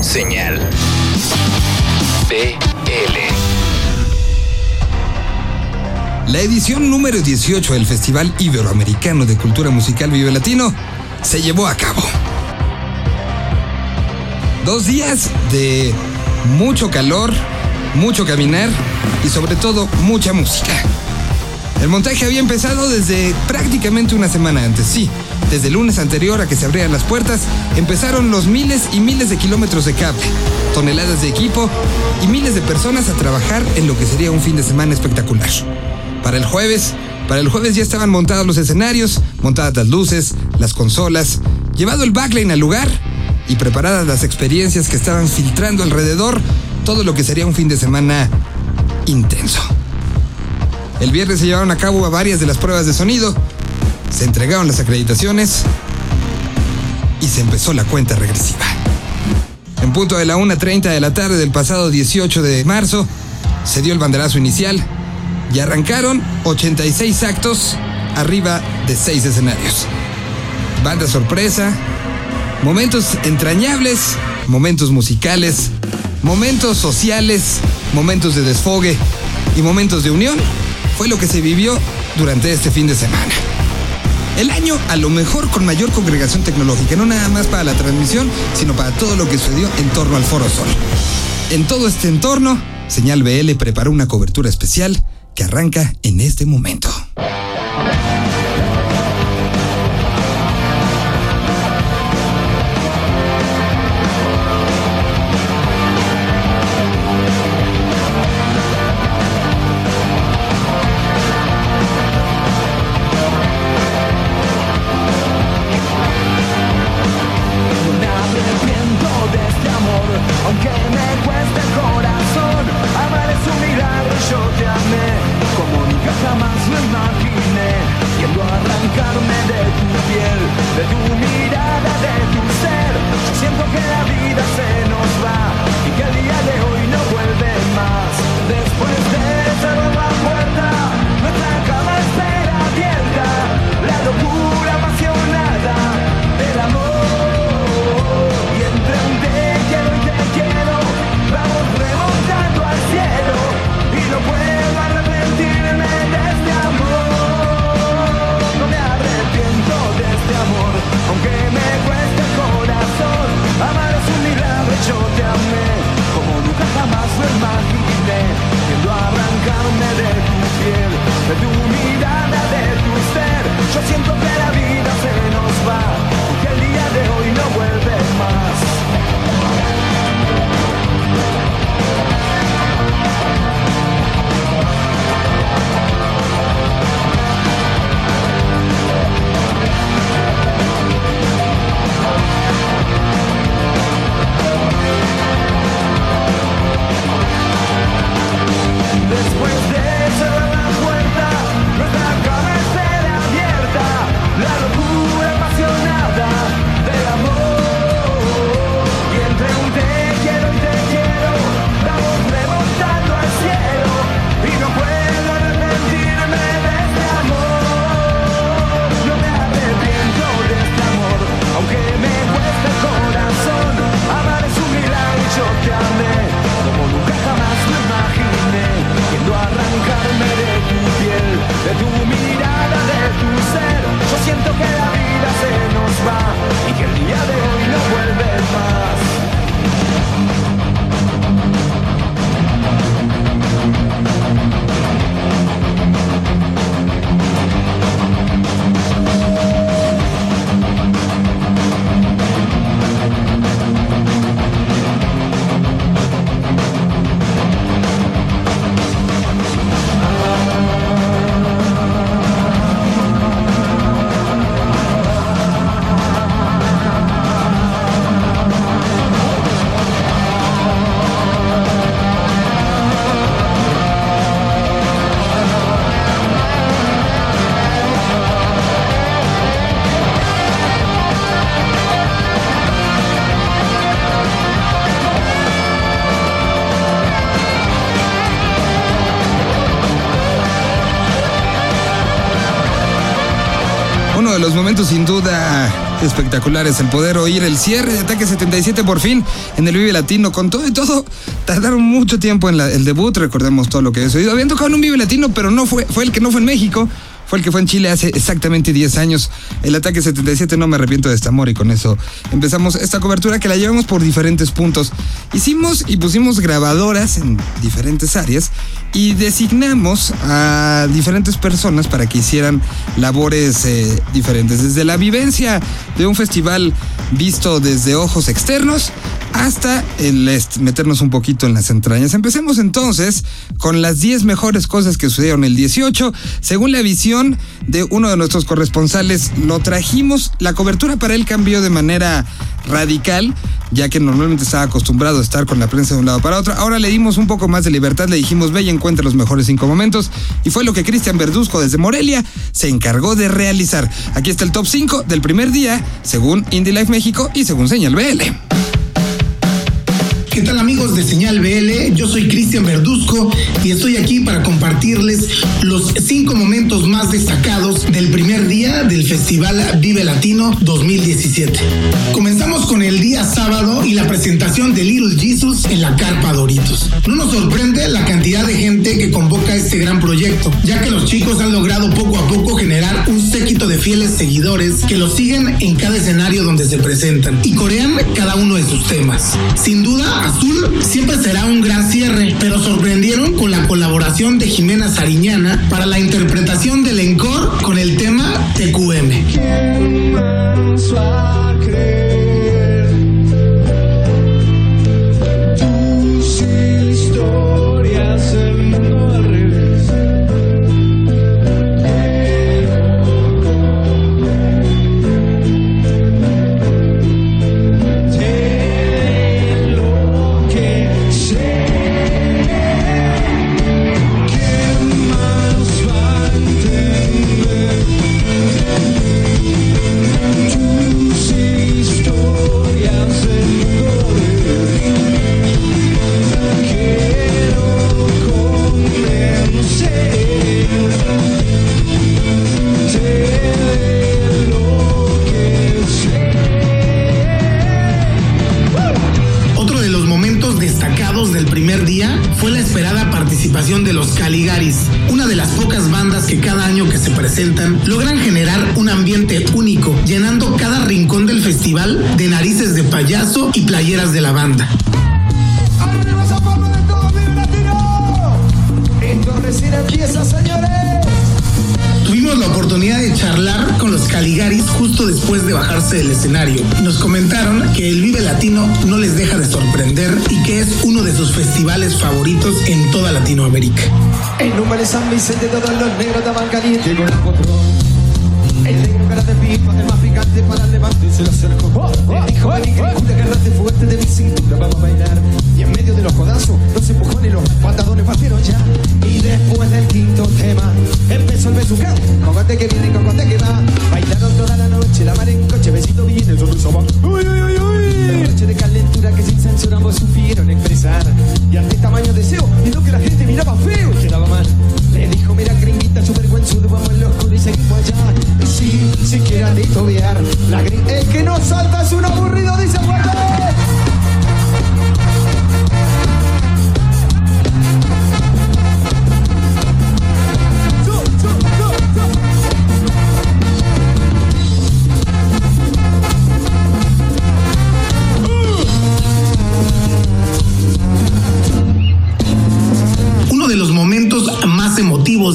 Señal. BL. La edición número 18 del Festival Iberoamericano de Cultura Musical Vive Latino se llevó a cabo. Dos días de mucho calor, mucho caminar y sobre todo mucha música. El montaje había empezado desde prácticamente una semana antes, sí. Desde el lunes anterior a que se abrieran las puertas, empezaron los miles y miles de kilómetros de cable, toneladas de equipo y miles de personas a trabajar en lo que sería un fin de semana espectacular. Para el jueves, para el jueves ya estaban montados los escenarios, montadas las luces, las consolas, llevado el backline al lugar y preparadas las experiencias que estaban filtrando alrededor todo lo que sería un fin de semana intenso. El viernes se llevaron a cabo varias de las pruebas de sonido, se entregaron las acreditaciones y se empezó la cuenta regresiva. En punto de la 1.30 de la tarde del pasado 18 de marzo, se dio el banderazo inicial y arrancaron 86 actos arriba de 6 escenarios. Banda sorpresa, momentos entrañables, momentos musicales, momentos sociales, momentos de desfogue y momentos de unión fue lo que se vivió durante este fin de semana. El año a lo mejor con mayor congregación tecnológica, no nada más para la transmisión, sino para todo lo que sucedió en torno al Foro Sol. En todo este entorno, Señal BL preparó una cobertura especial que arranca en este momento. Imaginé. Quiero arrancarme de tu piel, de tu mirada, de tu ser. Siento que la vida se nos va y que el día de hoy no vuelve más. Después Uno de los momentos sin duda espectacular es el poder oír el cierre de Ataque 77 por fin en el Vive Latino. Con todo y todo, tardaron mucho tiempo en la- el debut, recordemos todo lo que había sucedido. Habían tocado en un Vive Latino, pero no fue, fue el que no fue en México. Fue el que fue en Chile hace exactamente 10 años. El ataque 77, no me arrepiento de este amor. Y con eso empezamos esta cobertura que la llevamos por diferentes puntos. Hicimos y pusimos grabadoras en diferentes áreas y designamos a diferentes personas para que hicieran labores eh, diferentes. Desde la vivencia de un festival visto desde ojos externos hasta el meternos un poquito en las entrañas. Empecemos entonces con las 10 mejores cosas que sucedieron el 18. Según la visión de uno de nuestros corresponsales, lo trajimos, la cobertura para él cambió de manera radical, ya que normalmente estaba acostumbrado a estar con la prensa de un lado para otro. Ahora le dimos un poco más de libertad, le dijimos, ve y encuentra los mejores cinco momentos, y fue lo que Cristian Verduzco desde Morelia se encargó de realizar. Aquí está el top 5 del primer día, según Indie Life México y según Señal BL. ¿Qué tal amigos de Señal BL? Yo soy Cristian Verduzco y estoy aquí para compartirles los cinco momentos más destacados del primer día del Festival Vive Latino 2017. Comenzamos con el día sábado y la presentación de Little Jesus en la Carpa Doritos. No nos sorprende la cantidad de gente que convoca este gran proyecto, ya que los chicos han logrado poco a poco generar un séquito de fieles seguidores que los siguen en cada escenario donde se presentan y corean cada uno de sus temas. Sin duda, Azul siempre será un gran cierre, pero sorprendieron con la colaboración de Jimena Sariñana para la interpretación del encore con el tema TQM. Logran generar un ambiente único, llenando cada rincón del festival de narices de payaso y playeras de la banda. Tuvimos la oportunidad de charlar con los Caligaris justo después de bajarse del escenario. Nos comentaron que el Vive Latino no les deja de sorprender y que es uno de sus festivales favoritos en toda Latinoamérica. En número de San Vicente todos los negros estaban calientes con el potrón. El negro cara de pipa, el más picante para el levante se le acercó. Le dijo, que culo agarrate fuerte de mi cintura, vamos a bailar. Y en medio de los codazos, los empujones y los patadones partieron ya. Y después del quinto tema, empezó el besucao. Cogote que viene,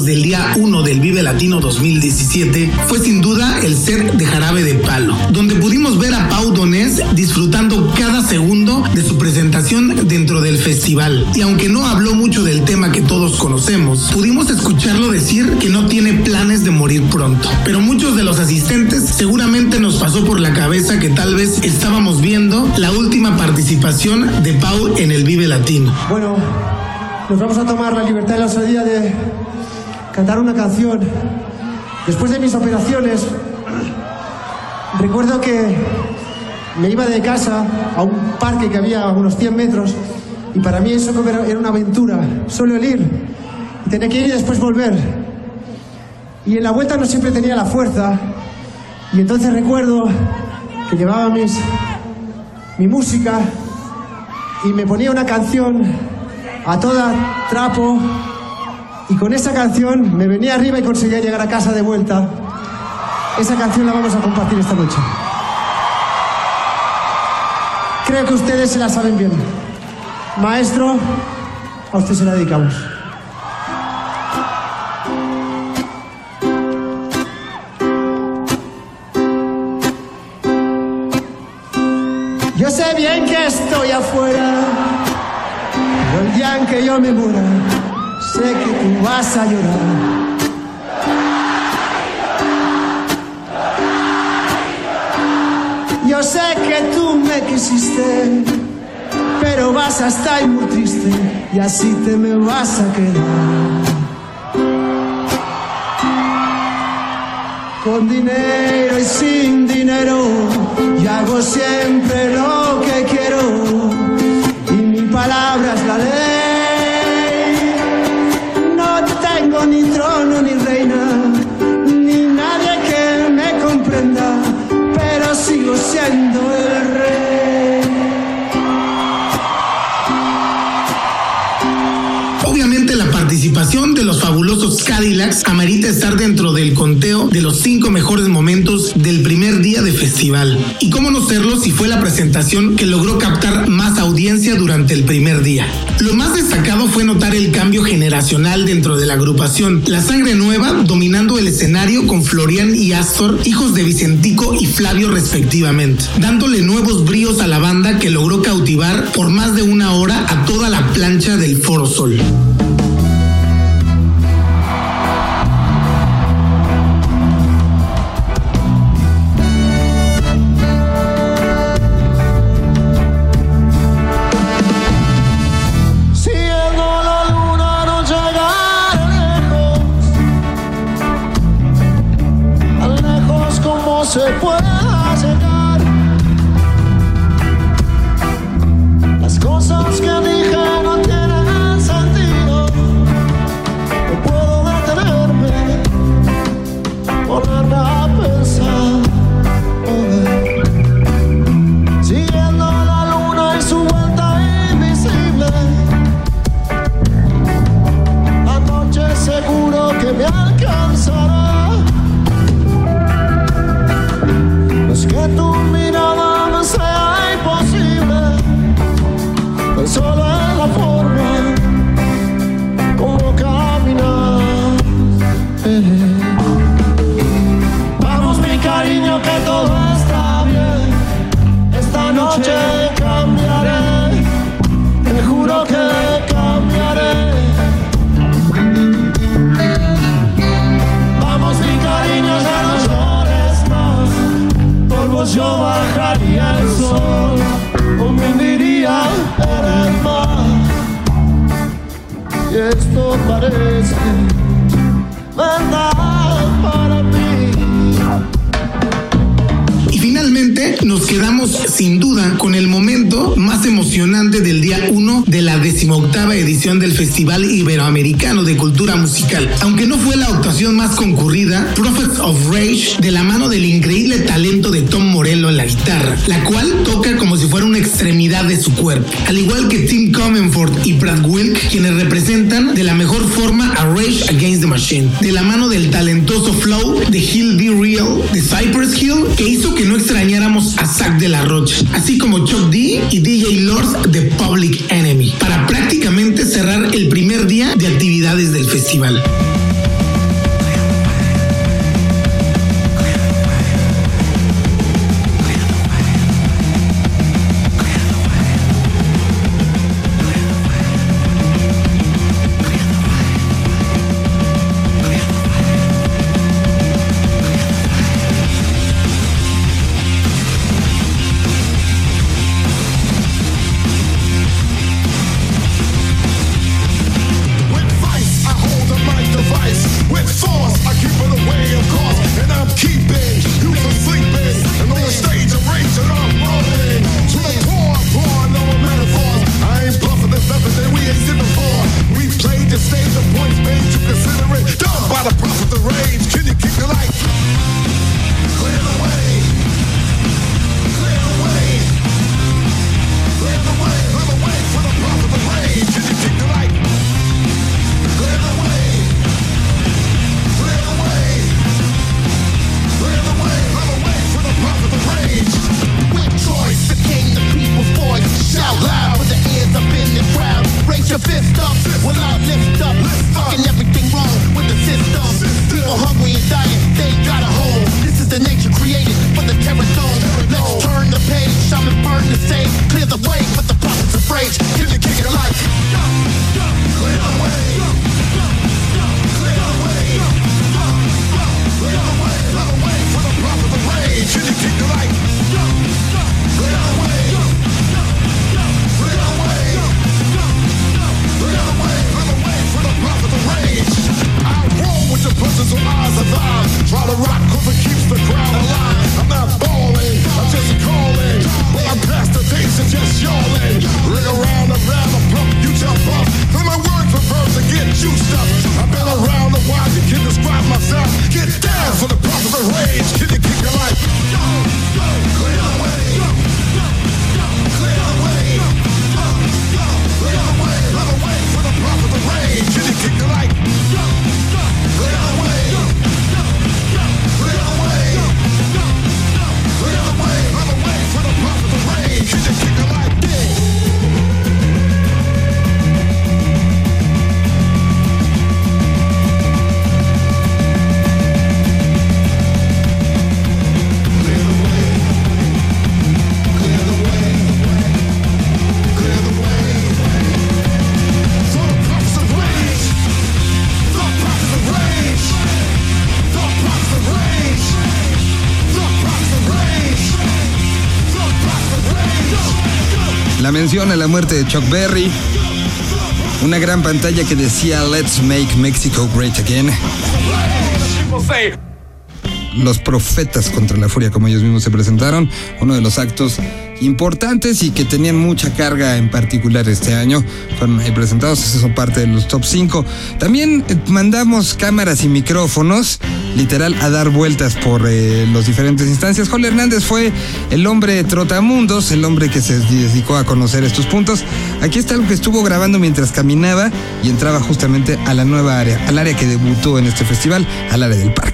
del día 1 del Vive Latino 2017 fue sin duda el set de Jarabe de Palo, donde pudimos ver a Pau Donés disfrutando cada segundo de su presentación dentro del festival. Y aunque no habló mucho del tema que todos conocemos, pudimos escucharlo decir que no tiene planes de morir pronto. Pero muchos de los asistentes seguramente nos pasó por la cabeza que tal vez estábamos viendo la última participación de Pau en el Vive Latino. Bueno, nos vamos a tomar la libertad y la osadía de cantar una canción. Después de mis operaciones, recuerdo que me iba de casa a un parque que había a unos 100 metros y para mí eso era una aventura, solo el ir. Y tenía que ir y después volver. Y en la vuelta no siempre tenía la fuerza. Y entonces recuerdo que llevaba mis, mi música y me ponía una canción a toda trapo y con esa canción me venía arriba y conseguía llegar a casa de vuelta. Esa canción la vamos a compartir esta noche. Creo que ustedes se la saben bien. Maestro, a usted se la dedicamos. Yo sé bien que estoy afuera, pero el día que yo me muera, sé que tú vas a llorar. Yo sé que tú me quisiste, pero vas a estar muy triste y así te me vas a quedar. Con dinero y sin dinero, y hago siempre lo que quiero, y mi palabra es la ley. Cadillacs estar dentro del conteo de los cinco mejores momentos del primer día de festival. Y cómo no serlo si fue la presentación que logró captar más audiencia durante el primer día. Lo más destacado fue notar el cambio generacional dentro de la agrupación. La sangre nueva dominando el escenario con Florian y Astor, hijos de Vicentico y Flavio respectivamente, dándole nuevos bríos a la banda que logró cautivar por más de una hora a toda la plancha del Foro Sol. Yo bajaría el sol, o me hundiría en el mar. Y esto parece verdad nos quedamos sin duda con el momento más emocionante del día 1 de la decimoctava edición del Festival Iberoamericano de Cultura Musical. Aunque no fue la actuación más concurrida, Prophets of Rage, de la mano del increíble talento de Tom Morello en la guitarra, la cual toca como si fuera una extremidad de su cuerpo. Al igual que Tim Comenford y Brad Wilk, quienes representan de la mejor forma a Rage Against the Machine, de la mano del talentoso flow de Hill Be Real de Cypress Hill, que hizo que no extrañáramos a Zack de la Rocha, así como Chuck D y DJ Lord de Public Enemy, para prácticamente cerrar el primer día de actividades del festival. A la muerte de Chuck Berry, una gran pantalla que decía Let's Make Mexico Great Again. Los profetas contra la furia, como ellos mismos se presentaron, uno de los actos importantes y que tenían mucha carga en particular este año. Fueron presentados, son parte de los top 5. También eh, mandamos cámaras y micrófonos, literal, a dar vueltas por eh, las diferentes instancias. Jorge Hernández fue el hombre trotamundos, el hombre que se dedicó a conocer estos puntos. Aquí está lo que estuvo grabando mientras caminaba y entraba justamente a la nueva área, al área que debutó en este festival, al área del parque.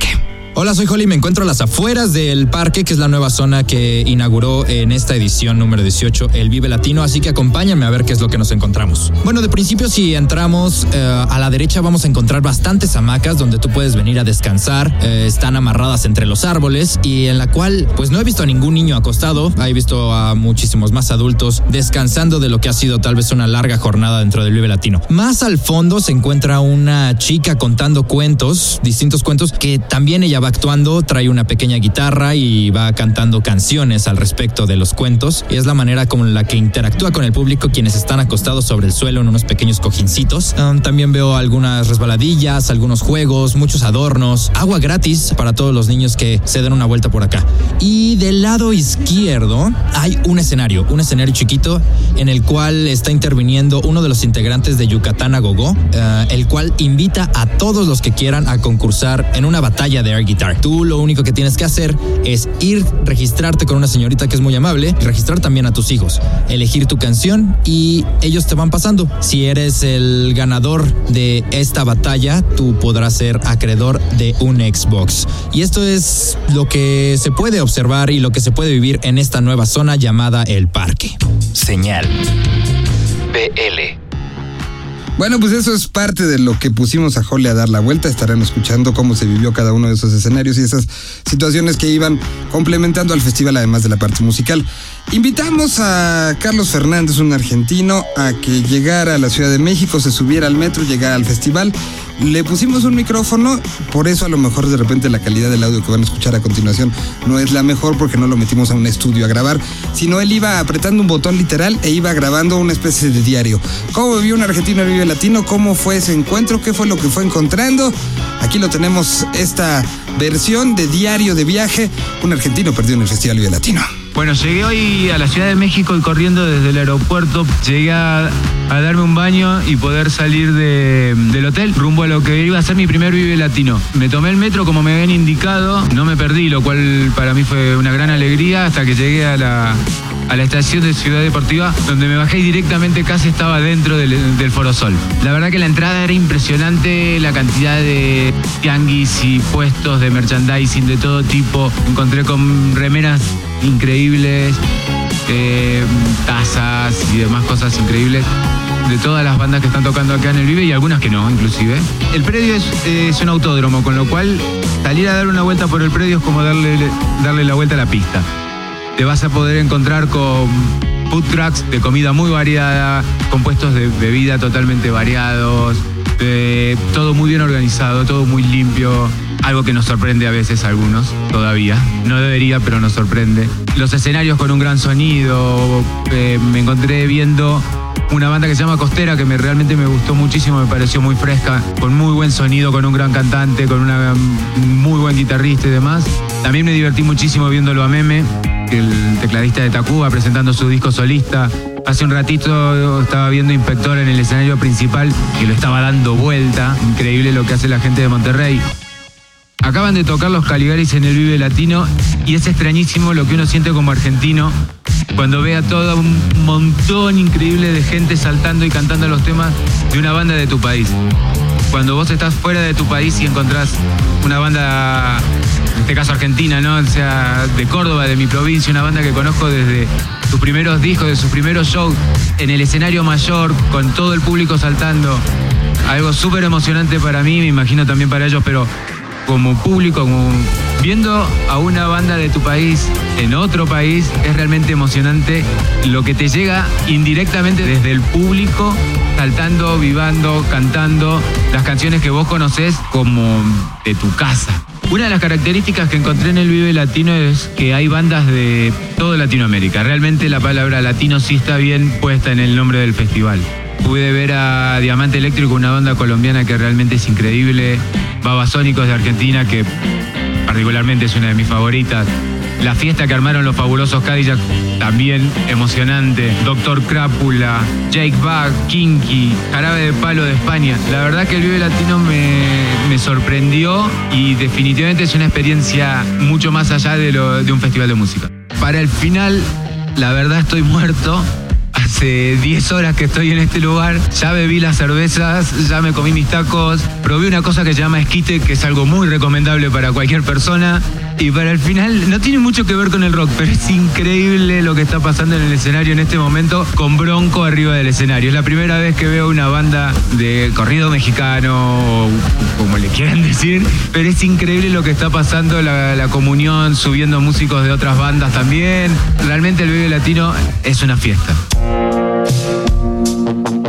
Hola, soy Holly, me encuentro a las afueras del parque, que es la nueva zona que inauguró en esta edición número 18 el Vive Latino, así que acompáñame a ver qué es lo que nos encontramos. Bueno, de principio si entramos eh, a la derecha vamos a encontrar bastantes hamacas donde tú puedes venir a descansar, eh, están amarradas entre los árboles y en la cual pues no he visto a ningún niño acostado, he visto a muchísimos más adultos descansando de lo que ha sido tal vez una larga jornada dentro del Vive Latino. Más al fondo se encuentra una chica contando cuentos, distintos cuentos que también ella va actuando, trae una pequeña guitarra y va cantando canciones al respecto de los cuentos. Y es la manera como la que interactúa con el público quienes están acostados sobre el suelo en unos pequeños cojincitos. También veo algunas resbaladillas, algunos juegos, muchos adornos, agua gratis para todos los niños que se den una vuelta por acá. Y del lado izquierdo hay un escenario, un escenario chiquito en el cual está interviniendo uno de los integrantes de Yucatán a Gogo, uh, el cual invita a todos los que quieran a concursar en una batalla de Tú lo único que tienes que hacer es ir, registrarte con una señorita que es muy amable, registrar también a tus hijos, elegir tu canción y ellos te van pasando. Si eres el ganador de esta batalla, tú podrás ser acreedor de un Xbox. Y esto es lo que se puede observar y lo que se puede vivir en esta nueva zona llamada el parque. Señal. BL. Bueno, pues eso es parte de lo que pusimos a Holly a dar la vuelta. Estarán escuchando cómo se vivió cada uno de esos escenarios y esas situaciones que iban complementando al festival, además de la parte musical. Invitamos a Carlos Fernández, un argentino, a que llegara a la Ciudad de México, se subiera al metro, llegara al festival. Le pusimos un micrófono, por eso a lo mejor de repente la calidad del audio que van a escuchar a continuación no es la mejor porque no lo metimos a un estudio a grabar, sino él iba apretando un botón literal e iba grabando una especie de diario. ¿Cómo vivió un argentino vive latino? ¿Cómo fue ese encuentro? ¿Qué fue lo que fue encontrando? Aquí lo tenemos, esta versión de diario de viaje, un argentino perdido en el Festival Vive Latino. Bueno, llegué hoy a la Ciudad de México y corriendo desde el aeropuerto llegué a, a darme un baño y poder salir de- del hotel rumbo a lo que iba a ser mi primer Vive Latino. Me tomé el metro como me habían indicado, no me perdí, lo cual para mí fue una gran alegría hasta que llegué a la, a la estación de Ciudad Deportiva, donde me bajé y directamente casi estaba dentro del, Forosol. La verdad que la entrada era impresionante, la cantidad de tianguis y puestos de merchandising de todo tipo. Encontré con remeras increíbles, eh, tazas y demás cosas increíbles de todas las bandas que están tocando acá en el Vive y algunas que no, inclusive. El predio es, es un autódromo, con lo cual salir a dar una vuelta por el predio es como darle, darle la vuelta a la pista. Te vas a poder encontrar con food trucks de comida muy variada, con puestos de bebida totalmente variados, todo muy bien organizado, todo muy limpio, algo que nos sorprende a veces a algunos todavía. No debería, pero nos sorprende. Los escenarios con un gran sonido, eh, me encontré viendo una banda que se llama Costera que me, realmente me gustó muchísimo, me pareció muy fresca, con muy buen sonido, con un gran cantante, con una muy buen guitarrista y demás. También me divertí muchísimo viéndolo a Meme, el tecladista de Tacuba, presentando su disco solista. Hace un ratito estaba viendo Inspector en el escenario principal y lo estaba dando vuelta. Increíble lo que hace la gente de Monterrey. Acaban de tocar los Caligaris en el Vive Latino y es extrañísimo lo que uno siente como argentino cuando ve a todo un montón increíble de gente saltando y cantando los temas de una banda de tu país. Cuando vos estás fuera de tu país y encontrás una banda, en este caso argentina, ¿no? O sea, de Córdoba, de mi provincia, una banda que conozco desde sus primeros discos, de sus primeros shows, en el escenario mayor, con todo el público saltando. Algo súper emocionante para mí, me imagino también para ellos, pero como público, como viendo a una banda de tu país en otro país, es realmente emocionante lo que te llega indirectamente desde el público, saltando, vivando, cantando las canciones que vos conocés como de tu casa. Una de las características que encontré en el Vive Latino es que hay bandas de toda Latinoamérica. Realmente la palabra latino sí está bien puesta en el nombre del festival. Pude ver a Diamante Eléctrico, una banda colombiana que realmente es increíble. Babasónicos de Argentina, que particularmente es una de mis favoritas. La fiesta que armaron los fabulosos Cadillac, también emocionante. Doctor Crápula, Jake Bug, Kinky, Jarabe de Palo de España. La verdad que el Vive Latino me, me sorprendió y definitivamente es una experiencia mucho más allá de, lo, de un festival de música. Para el final, la verdad estoy muerto. Hace 10 horas que estoy en este lugar, ya bebí las cervezas, ya me comí mis tacos, probé una cosa que se llama esquite, que es algo muy recomendable para cualquier persona. Y para el final, no tiene mucho que ver con el rock, pero es increíble lo que está pasando en el escenario en este momento con Bronco arriba del escenario. Es la primera vez que veo una banda de corrido mexicano, o como le quieran decir, pero es increíble lo que está pasando, la, comunión, subiendo músicos de otras bandas también. Realmente el Vive Latino es una fiesta. Ella